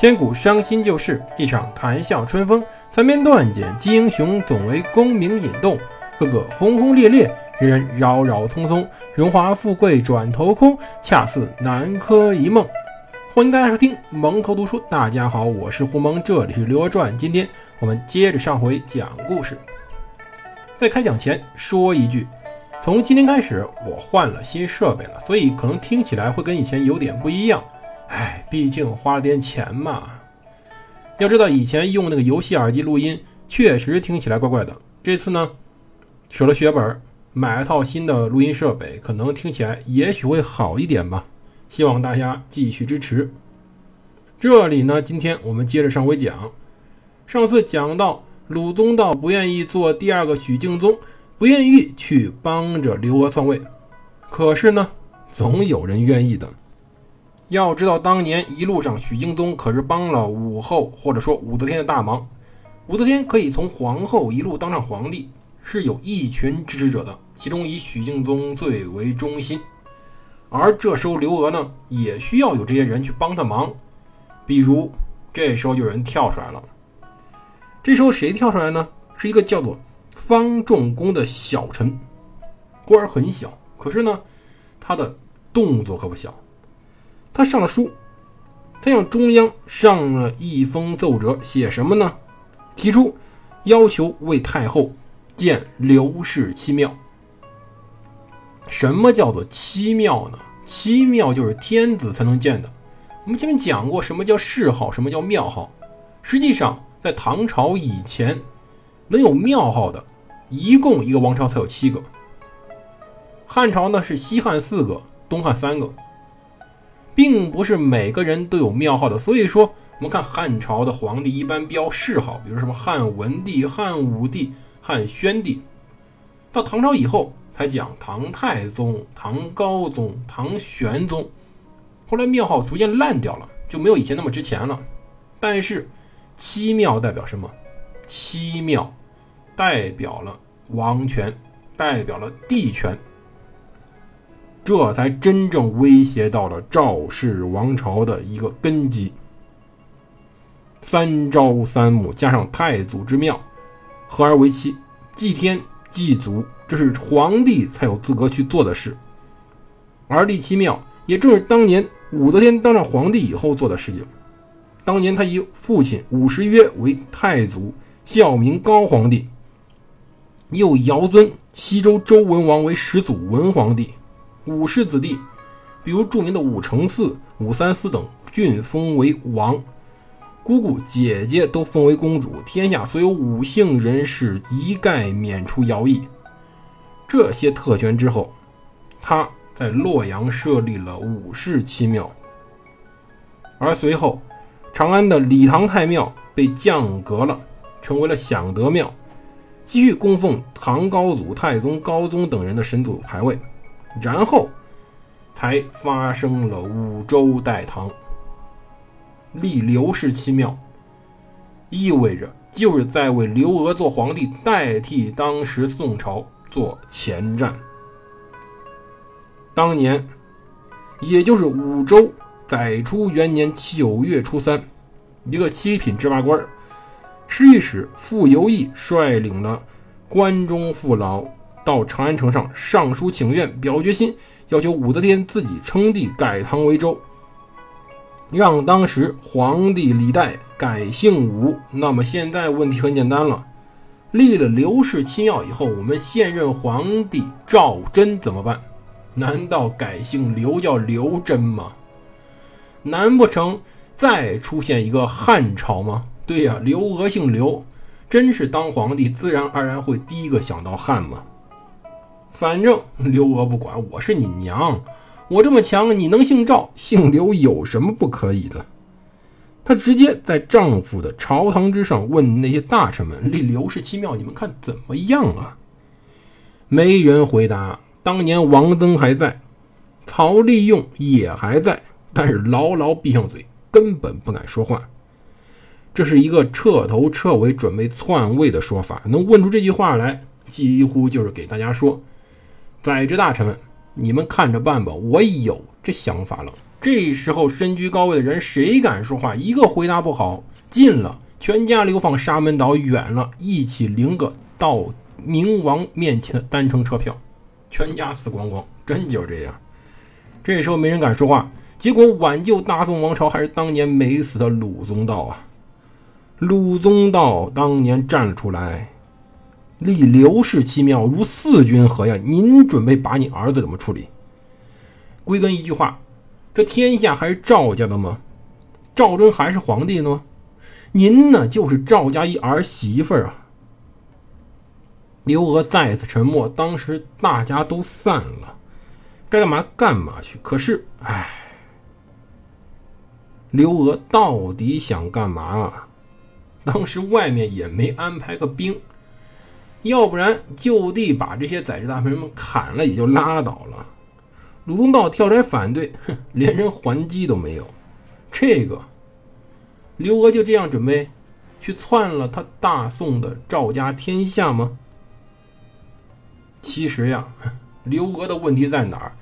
千古伤心旧事，一场谈笑春风。三篇断简击英雄，总为功名引动。个个轰轰烈烈，人人扰扰匆匆。荣华富贵转头空，恰似南柯一梦。欢迎大家收听蒙头读书。大家好，我是胡蒙，这里是《刘娥传》。今天我们接着上回讲故事。在开讲前说一句，从今天开始我换了新设备了，所以可能听起来会跟以前有点不一样。哎，毕竟花了点钱嘛。要知道以前用那个游戏耳机录音，确实听起来怪怪的。这次呢，舍了血本，买了套新的录音设备，可能听起来也许会好一点吧。希望大家继续支持。这里呢，今天我们接着上回讲。上次讲到鲁宗道不愿意做第二个许敬宗，不愿意去帮着刘娥篡位，可是呢，总有人愿意的。要知道，当年一路上许敬宗可是帮了武后或者说武则天的大忙。武则天可以从皇后一路当上皇帝，是有一群支持者的，其中以许敬宗最为忠心。而这时候刘娥呢，也需要有这些人去帮她忙。比如这时候就有人跳出来了，这时候谁跳出来呢？是一个叫做方仲公的小臣，官儿很小，可是呢，他的动作可不小。他上了书，他向中央上了一封奏折，写什么呢？提出要求为太后建刘氏七庙。什么叫做七庙呢？七庙就是天子才能建的。我们前面讲过，什么叫谥号，什么叫庙号。实际上，在唐朝以前，能有庙号的，一共一个王朝才有七个。汉朝呢是西汉四个，东汉三个。并不是每个人都有庙号的，所以说我们看汉朝的皇帝一般标谥号，比如什么汉文帝、汉武帝、汉宣帝。到唐朝以后才讲唐太宗、唐高宗、唐玄宗，后来庙号逐渐烂掉了，就没有以前那么值钱了。但是七庙代表什么？七庙代表了王权，代表了帝权。这才真正威胁到了赵氏王朝的一个根基。三朝三暮加上太祖之庙，合而为七，祭天祭祖，这是皇帝才有资格去做的事。而立七庙，也正是当年武则天当上皇帝以后做的事情。当年他以父亲武十约为太祖，孝明高皇帝，又尧尊西周周文王为始祖文皇帝。武氏子弟，比如著名的武承嗣、武三思等，均封为王，姑姑、姐姐都封为公主，天下所有武姓人士一概免除徭役。这些特权之后，他在洛阳设立了武氏七庙，而随后长安的礼唐太庙被降格了，成为了享德庙，继续供奉唐高祖、太宗、高宗等人的神祖牌位。然后，才发生了五周代唐，立刘氏七庙，意味着就是在为刘娥做皇帝，代替当时宋朝做前站。当年，也就是武周载初元年九月初三，一个七品芝麻官，侍御史傅游义率领了关中父老。到长安城上上书请愿，表决心，要求武则天自己称帝，改唐为周，让当时皇帝李代改姓武。那么现在问题很简单了，立了刘氏七庙以后，我们现任皇帝赵祯怎么办？难道改姓刘叫刘真吗？难不成再出现一个汉朝吗？对呀，刘娥姓刘，真是当皇帝，自然而然会第一个想到汉嘛。反正刘娥不管，我是你娘，我这么强，你能姓赵姓刘有什么不可以的？她直接在丈夫的朝堂之上问那些大臣们：“立刘氏七庙，你们看怎么样啊？”没人回答。当年王曾还在，曹利用也还在，但是牢牢闭上嘴，根本不敢说话。这是一个彻头彻尾准备篡位的说法。能问出这句话来，几乎就是给大家说。在职大臣们，你们看着办吧，我有这想法了。这时候身居高位的人谁敢说话？一个回答不好，进了，全家流放沙门岛；远了，一起领个到明王面前的单程车票，全家死光光，真就这样。这时候没人敢说话，结果挽救大宋王朝还是当年没死的鲁宗道啊！鲁宗道当年站了出来，立刘氏七庙如四君何呀？您准备把你儿子怎么处理？归根一句话，这天下还是赵家的吗？赵祯还是皇帝呢？您呢，就是赵家一儿媳妇啊！刘娥再次沉默，当时大家都散了。该干嘛干嘛去。可是，唉，刘娥到底想干嘛啊？当时外面也没安排个兵，要不然就地把这些宰制大臣们砍了也就拉倒了。鲁宗道跳出来反对，哼，连人还击都没有。这个刘娥就这样准备去篡了他大宋的赵家天下吗？其实呀，刘娥的问题在哪儿？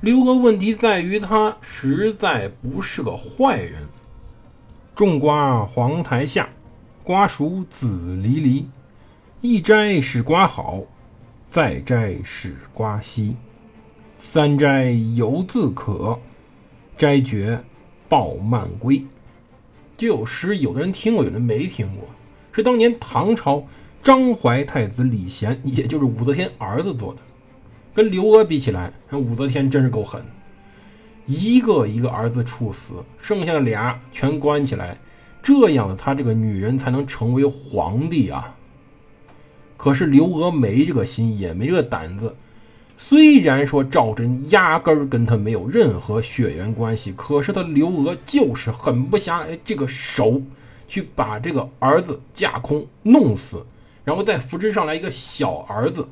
刘娥问题在于他实在不是个坏人。种瓜黄台下，瓜熟子离离。一摘使瓜好，再摘使瓜稀。三摘犹自可，摘绝抱慢归。这首诗，有的人听过，有人没听过。是当年唐朝张怀太子李贤，也就是武则天儿子做的。跟刘娥比起来，武则天真是够狠，一个一个儿子处死，剩下的俩全关起来，这样她这个女人才能成为皇帝啊。可是刘娥没这个心，也没这个胆子。虽然说赵祯压根儿跟他没有任何血缘关系，可是他刘娥就是狠不下这个手，去把这个儿子架空弄死，然后再扶植上来一个小儿子，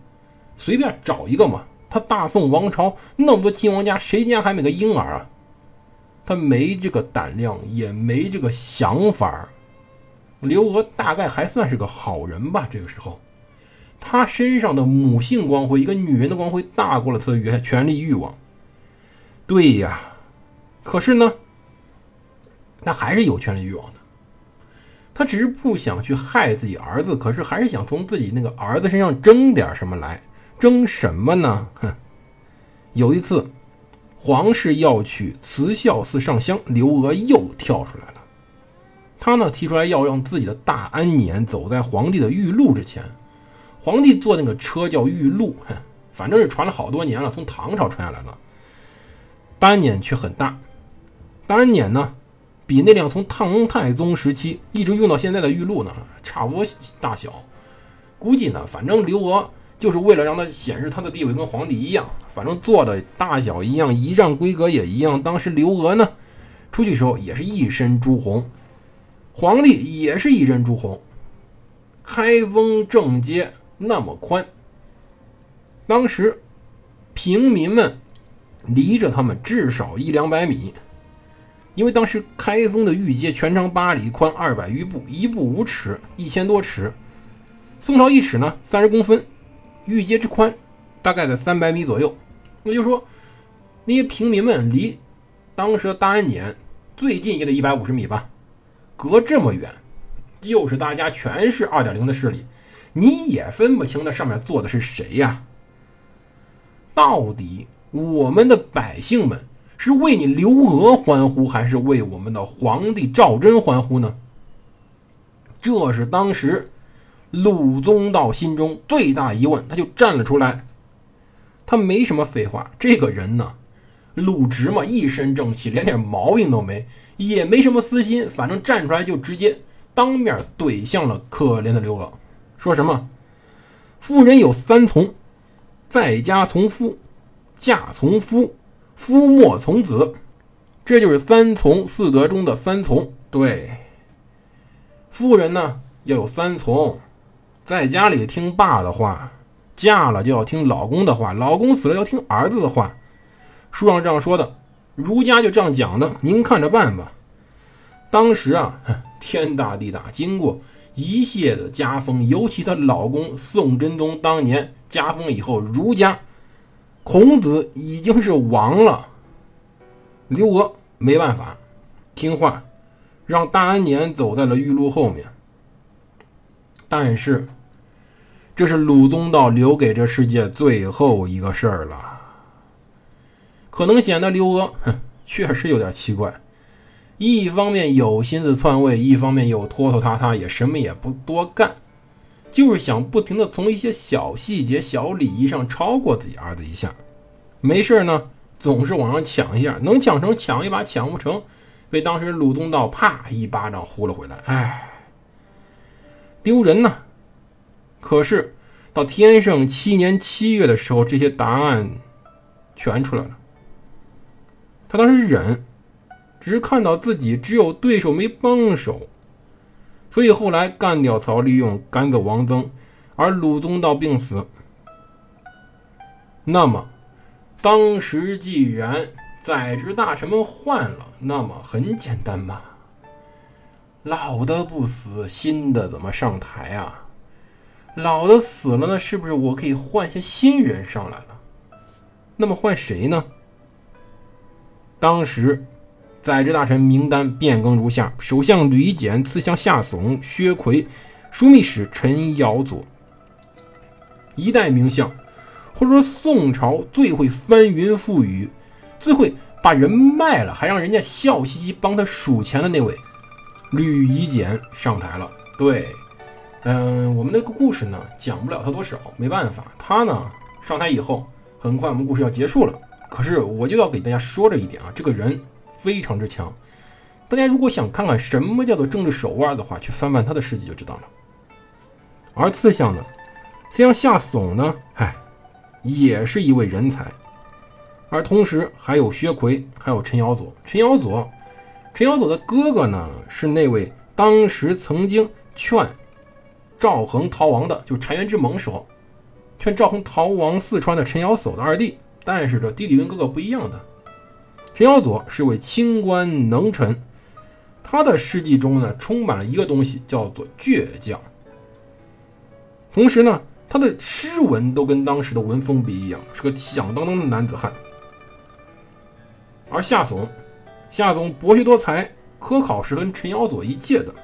随便找一个嘛。他大宋王朝那么多亲王家，谁家还没个婴儿啊？他没这个胆量，也没这个想法。刘娥大概还算是个好人吧。这个时候，他身上的母性光辉，一个女人的光辉，大过了他的权力欲望。对呀，可是呢，他还是有权力欲望的。他只是不想去害自己儿子，可是还是想从自己那个儿子身上争点什么来。争什么呢？哼！有一次，皇室要去慈孝寺上香，刘娥又跳出来了。他呢提出来要让自己的大安年走在皇帝的玉鹿之前。皇帝坐那个车叫玉鹿，哼，反正是传了好多年了，从唐朝传下来了。大安辇却很大，大安辇呢比那辆从唐太宗时期一直用到现在的玉鹿呢差不多大小。估计呢，反正刘娥。就是为了让他显示他的地位跟皇帝一样，反正坐的大小一样，仪仗规格也一样。当时刘娥呢，出去时候也是一身朱红，皇帝也是一身朱红。开封正街那么宽，当时平民们离着他们至少一两百米，因为当时开封的御街全长八里，宽二百余步，一步五尺，一千多尺。宋朝一尺呢，三十公分。御街之宽，大概在三百米左右。那就说，那些平民们离当时的大安检最近也得一百五十米吧，隔这么远，就是大家全是二点零的势力，你也分不清那上面坐的是谁呀？到底我们的百姓们是为你刘娥欢呼，还是为我们的皇帝赵祯欢呼呢？这是当时。鲁宗道心中最大疑问，他就站了出来。他没什么废话，这个人呢，鲁直嘛，一身正气，连点毛病都没，也没什么私心，反正站出来就直接当面怼向了可怜的刘娥，说什么：“妇人有三从，在家从夫，嫁从夫，夫莫从子，这就是三从四德中的三从。对，妇人呢要有三从。”在家里听爸的话，嫁了就要听老公的话，老公死了要听儿子的话。书上这样说的，儒家就这样讲的，您看着办吧。当时啊，天大地大，经过一切的家风，尤其她老公宋真宗当年家风以后，儒家孔子已经是亡了，刘娥没办法，听话，让大安年走在了玉露后面。但是，这是鲁宗道留给这世界最后一个事儿了。可能显得刘娥，哼，确实有点奇怪。一方面有心思篡位，一方面又拖拖沓沓，也什么也不多干，就是想不停的从一些小细节、小礼仪上超过自己儿子一下。没事呢，总是往上抢一下，能抢成抢一把，抢不成，被当时鲁宗道啪一巴掌呼了回来。哎，丢人呐！可是到天圣七年七月的时候，这些答案全出来了。他当时忍，只看到自己只有对手没帮手，所以后来干掉曹利用，赶走王增，而鲁宗道病死。那么，当时既然在职大臣们换了，那么很简单吧？老的不死，新的怎么上台啊？老的死了呢，是不是我可以换些新人上来了？那么换谁呢？当时，宰执大臣名单变更如下：首相吕夷简，次相夏竦、薛奎，枢密使陈尧佐。一代名相，或者说宋朝最会翻云覆雨、最会把人卖了还让人家笑嘻嘻帮他数钱的那位吕夷简上台了。对，嗯，我们那个故事呢，讲不了他多少，没办法，他呢上台以后，很快我们故事要结束了。可是我就要给大家说这一点啊，这个人非常之强。大家如果想看看什么叫做政治手腕的话，去翻翻他的事迹就知道了。而次相呢，次相夏竦呢，唉，也是一位人才。而同时还有薛奎，还有陈尧佐。陈尧佐，陈尧佐的哥哥呢，是那位当时曾经劝赵恒逃亡的，就澶渊之盟时候劝赵恒逃亡四川的陈尧叟的二弟。但是这弟弟跟哥哥不一样的，陈尧佐是位清官能臣，他的事迹中呢充满了一个东西，叫做倔强。同时呢，他的诗文都跟当时的文风不一样，是个响当当的男子汉。而夏竦，夏竦博学多才，科考是跟陈尧佐一届的，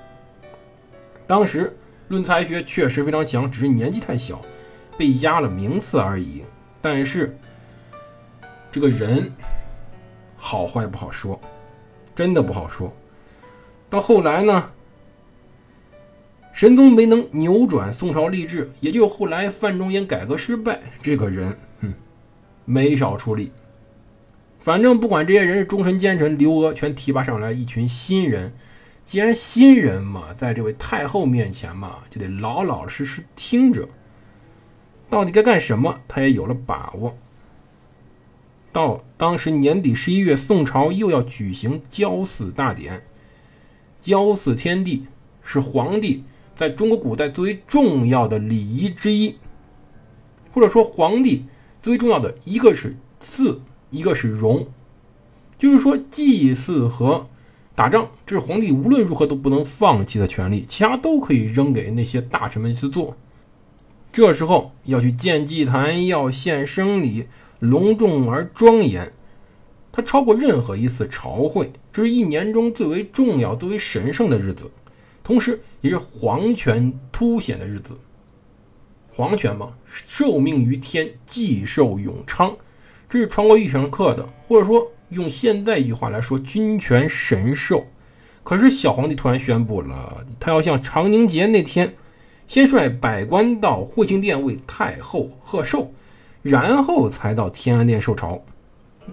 当时论才学确实非常强，只是年纪太小，被压了名次而已。但是。这个人好坏不好说，真的不好说。到后来呢，神宗没能扭转宋朝吏治，也就后来范仲淹改革失败，这个人哼没少出力。反正不管这些人是忠臣奸臣，刘娥全提拔上来一群新人。既然新人嘛，在这位太后面前嘛，就得老老实实听着，到底该干什么，他也有了把握。到当时年底十一月，宋朝又要举行交祀大典。交祀天地是皇帝在中国古代最为重要的礼仪之一，或者说皇帝最重要的一个是祀，一个是容，就是说祭祀和打仗，这是皇帝无论如何都不能放弃的权利，其他都可以扔给那些大臣们去做。这时候要去建祭坛，要献生礼。隆重而庄严，它超过任何一次朝会，这是一年中最为重要、最为神圣的日子，同时也是皇权凸显的日子。皇权嘛，受命于天，既寿永昌，这是传过御史课的，或者说用现在一句话来说，君权神授。可是小皇帝突然宣布了，他要像长宁节那天，先率百官到惠庆殿为太后贺寿。然后才到天安殿受朝，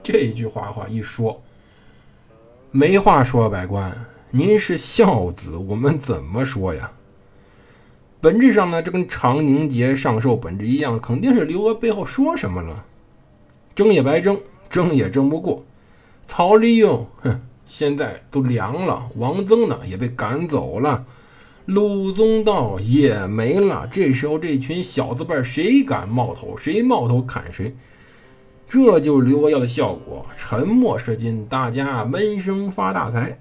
这一句话话一说，没话说，百官，您是孝子，我们怎么说呀？本质上呢，这跟长宁节上寿本质一样，肯定是刘娥背后说什么了，争也白争，争也争不过。曹利用，哼，现在都凉了，王增呢也被赶走了。鲁宗道也没了，这时候这群小字辈谁敢冒头？谁冒头砍谁？这就是刘娥要的效果，沉默是金，大家闷声发大财。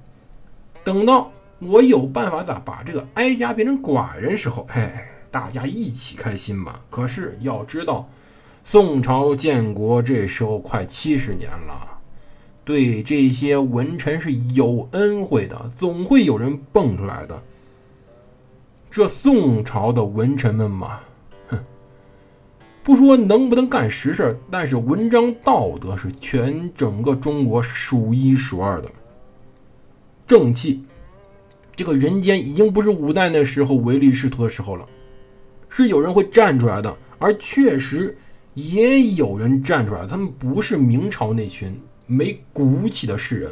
等到我有办法咋把这个哀家变成寡人时候，哎，大家一起开心嘛。可是要知道，宋朝建国这时候快七十年了，对这些文臣是有恩惠的，总会有人蹦出来的。这宋朝的文臣们嘛，哼，不说能不能干实事，但是文章道德是全整个中国数一数二的。正气，这个人间已经不是五代那时候唯利是图的时候了，是有人会站出来的，而确实也有人站出来，他们不是明朝那群没骨气的士人。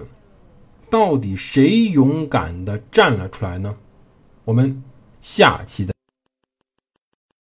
到底谁勇敢的站了出来呢？我们。下期再。